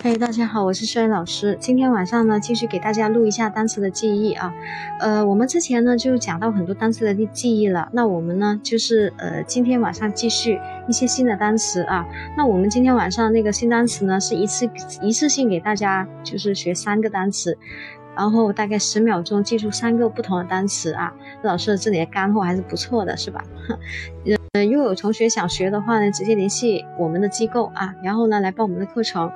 大家好，我是帅老师。今天晚上呢，继续给大家录一下单词的记忆啊。呃，我们之前呢就讲到很多单词的记忆了，那我们呢就是呃今天晚上继续一些新的单词啊。那我们今天晚上那个新单词呢，是一次一次性给大家就是学三个单词，然后大概十秒钟记住三个不同的单词啊。老师这里的干货还是不错的，是吧？呃，如果有同学想学的话呢，直接联系我们的机构啊，然后呢来报我们的课程。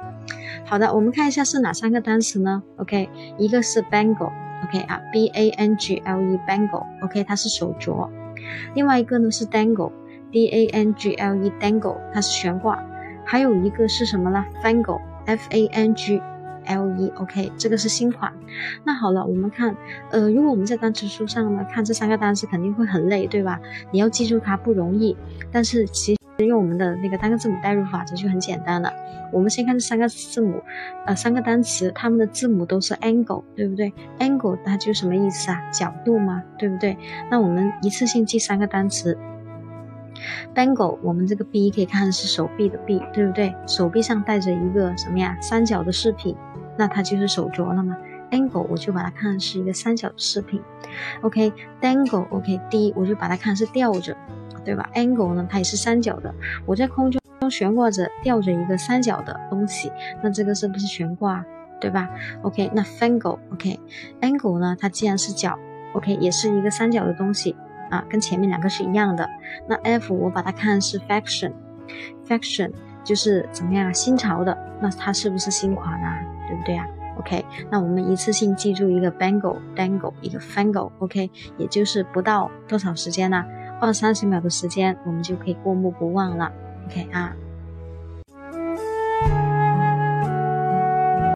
好的，我们看一下是哪三个单词呢？OK，一个是 bangle，OK 啊，B A N G L E bangle，OK 它是手镯。另外一个呢是 dangle，D A N G L E dangle 它是悬挂。还有一个是什么呢？fangle，F A N G L E，OK 这个是新款。那好了，我们看，呃，如果我们在单词书上呢看这三个单词肯定会很累，对吧？你要记住它不容易，但是其实用我们的那个单个字母代入法则就很简单了。我们先看这三个字母，呃，三个单词，它们的字母都是 angle，对不对？angle 它就什么意思啊？角度嘛，对不对？那我们一次性记三个单词。bangle，我们这个 b 可以看是手臂的臂，对不对？手臂上戴着一个什么呀？三角的饰品，那它就是手镯了嘛。angle 我就把它看是一个三角饰品。OK，dangle，OK，d 我就把它看是吊着。对吧？angle 呢，它也是三角的。我在空中悬挂着，吊着一个三角的东西，那这个是不是悬挂？对吧？OK，那 fangle，OK，angle 呢，它既然是角，OK，也是一个三角的东西啊，跟前面两个是一样的。那 f 我把它看是 fashion，fashion 就是怎么样新潮的，那它是不是新款啊？对不对啊？OK，那我们一次性记住一个 bangle，dangle，一个 fangle，OK，也就是不到多少时间呢？二三十秒的时间，我们就可以过目不忘了。OK 啊。